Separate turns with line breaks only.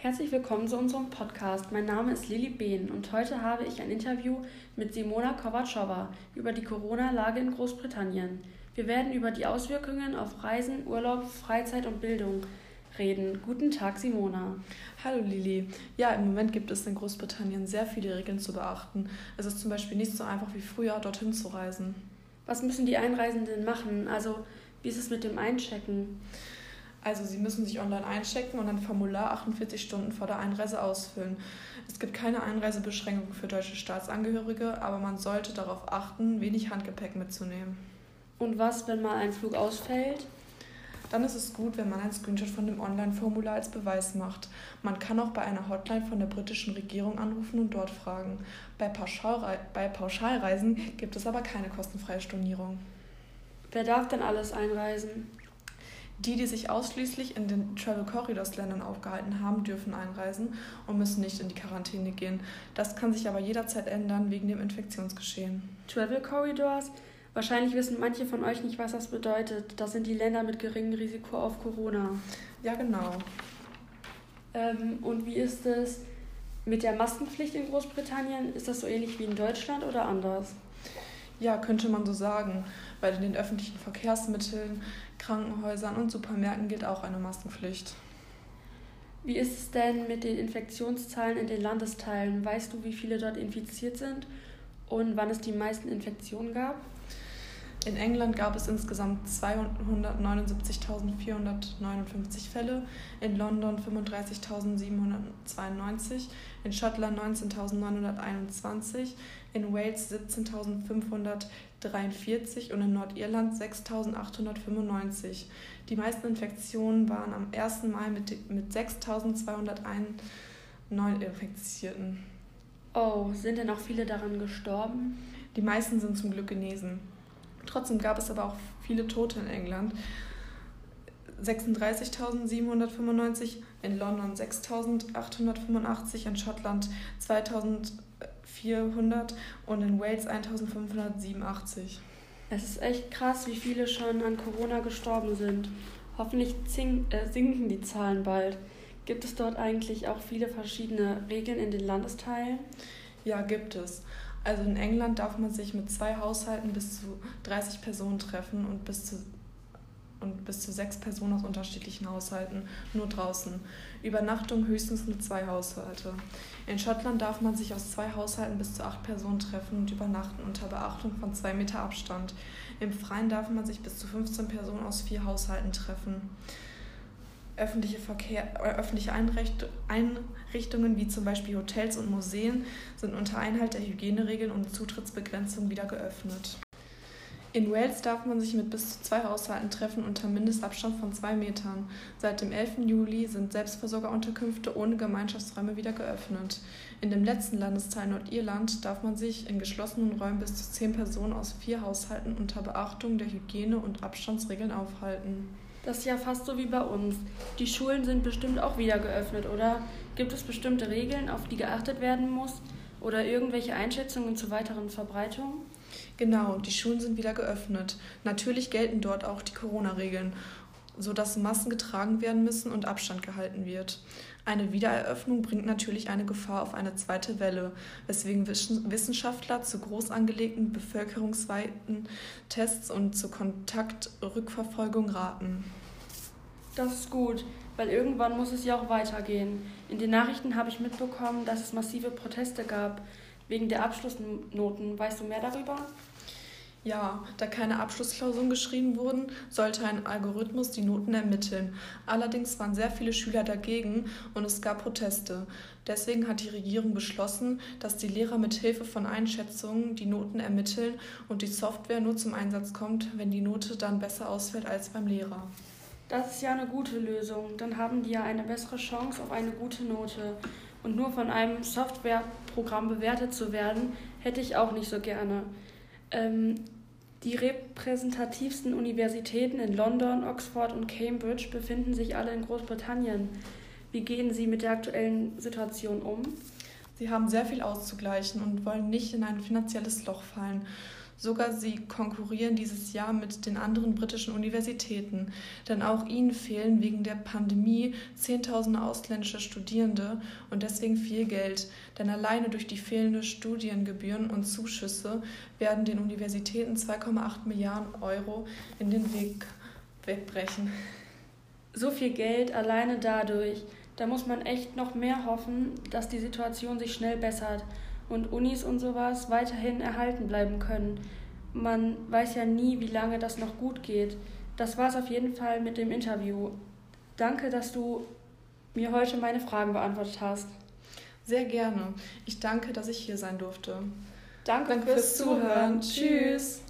Herzlich willkommen zu unserem Podcast. Mein Name ist Lili Behn und heute habe ich ein Interview mit Simona Kovacsova über die Corona-Lage in Großbritannien. Wir werden über die Auswirkungen auf Reisen, Urlaub, Freizeit und Bildung reden. Guten Tag, Simona.
Hallo Lili. Ja, im Moment gibt es in Großbritannien sehr viele Regeln zu beachten. Es ist zum Beispiel nicht so einfach wie früher, dorthin zu reisen.
Was müssen die Einreisenden machen? Also, wie ist es mit dem Einchecken?
Also Sie müssen sich online einchecken und ein Formular 48 Stunden vor der Einreise ausfüllen. Es gibt keine Einreisebeschränkung für deutsche Staatsangehörige, aber man sollte darauf achten, wenig Handgepäck mitzunehmen.
Und was, wenn mal ein Flug ausfällt?
Dann ist es gut, wenn man einen Screenshot von dem Online-Formular als Beweis macht. Man kann auch bei einer Hotline von der britischen Regierung anrufen und dort fragen. Bei, Pauschalrei bei Pauschalreisen gibt es aber keine kostenfreie Stornierung.
Wer darf denn alles einreisen?
Die, die sich ausschließlich in den Travel Corridors Ländern aufgehalten haben, dürfen einreisen und müssen nicht in die Quarantäne gehen. Das kann sich aber jederzeit ändern wegen dem Infektionsgeschehen.
Travel Corridors? Wahrscheinlich wissen manche von euch nicht, was das bedeutet. Das sind die Länder mit geringem Risiko auf Corona.
Ja, genau.
Ähm, und wie ist es mit der Maskenpflicht in Großbritannien? Ist das so ähnlich wie in Deutschland oder anders?
Ja, könnte man so sagen, weil in den öffentlichen Verkehrsmitteln, Krankenhäusern und Supermärkten gilt auch eine Maskenpflicht.
Wie ist es denn mit den Infektionszahlen in den Landesteilen? Weißt du, wie viele dort infiziert sind und wann es die meisten Infektionen gab?
In England gab es insgesamt 279.459 Fälle, in London 35.792, in Schottland 19.921, in Wales 17.543 und in Nordirland 6.895. Die meisten Infektionen waren am 1. Mai mit, mit 6.201 Neuinfizierten.
Oh, sind denn auch viele daran gestorben?
Die meisten sind zum Glück genesen. Trotzdem gab es aber auch viele Tote in England. 36.795, in London 6.885, in Schottland 2.400 und in Wales 1.587.
Es ist echt krass, wie viele schon an Corona gestorben sind. Hoffentlich äh, sinken die Zahlen bald. Gibt es dort eigentlich auch viele verschiedene Regeln in den Landesteilen?
Ja, gibt es. Also in England darf man sich mit zwei Haushalten bis zu 30 Personen treffen und bis zu und bis zu sechs Personen aus unterschiedlichen Haushalten nur draußen. Übernachtung höchstens nur zwei Haushalte. In Schottland darf man sich aus zwei Haushalten bis zu acht Personen treffen und übernachten unter Beachtung von zwei Meter Abstand. Im Freien darf man sich bis zu 15 Personen aus vier Haushalten treffen öffentliche, Verkehr, äh, öffentliche Einrichtungen wie zum Beispiel Hotels und Museen sind unter Einhalt der Hygieneregeln und Zutrittsbegrenzung wieder geöffnet. In Wales darf man sich mit bis zu zwei Haushalten treffen unter Mindestabstand von zwei Metern. Seit dem 11. Juli sind Selbstversorgerunterkünfte ohne Gemeinschaftsräume wieder geöffnet. In dem letzten Landesteil Nordirland darf man sich in geschlossenen Räumen bis zu zehn Personen aus vier Haushalten unter Beachtung der Hygiene- und Abstandsregeln aufhalten.
Das ist ja fast so wie bei uns. Die Schulen sind bestimmt auch wieder geöffnet, oder? Gibt es bestimmte Regeln, auf die geachtet werden muss? Oder irgendwelche Einschätzungen zur weiteren Verbreitung?
Genau, die Schulen sind wieder geöffnet. Natürlich gelten dort auch die Corona-Regeln, sodass Massen getragen werden müssen und Abstand gehalten wird. Eine Wiedereröffnung bringt natürlich eine Gefahr auf eine zweite Welle, weswegen Wissenschaftler zu groß angelegten bevölkerungsweiten Tests und zur Kontaktrückverfolgung raten.
Das ist gut, weil irgendwann muss es ja auch weitergehen. In den Nachrichten habe ich mitbekommen, dass es massive Proteste gab wegen der Abschlussnoten. Weißt du mehr darüber?
Ja, da keine Abschlussklausuren geschrieben wurden, sollte ein Algorithmus die Noten ermitteln. Allerdings waren sehr viele Schüler dagegen und es gab Proteste. Deswegen hat die Regierung beschlossen, dass die Lehrer mit Hilfe von Einschätzungen die Noten ermitteln und die Software nur zum Einsatz kommt, wenn die Note dann besser ausfällt als beim Lehrer.
Das ist ja eine gute Lösung. Dann haben die ja eine bessere Chance auf eine gute Note. Und nur von einem Softwareprogramm bewertet zu werden, hätte ich auch nicht so gerne. Ähm, die repräsentativsten Universitäten in London, Oxford und Cambridge befinden sich alle in Großbritannien. Wie gehen Sie mit der aktuellen Situation um?
Sie haben sehr viel auszugleichen und wollen nicht in ein finanzielles Loch fallen. Sogar sie konkurrieren dieses Jahr mit den anderen britischen Universitäten, denn auch ihnen fehlen wegen der Pandemie Zehntausende ausländische Studierende und deswegen viel Geld, denn alleine durch die fehlenden Studiengebühren und Zuschüsse werden den Universitäten 2,8 Milliarden Euro in den Weg wegbrechen.
So viel Geld alleine dadurch. Da muss man echt noch mehr hoffen, dass die Situation sich schnell bessert und Unis und sowas weiterhin erhalten bleiben können. Man weiß ja nie, wie lange das noch gut geht. Das war's auf jeden Fall mit dem Interview. Danke, dass du mir heute meine Fragen beantwortet hast.
Sehr gerne. Ich danke, dass ich hier sein durfte.
Danke, danke fürs, fürs Zuhören. Zuhören. Tschüss.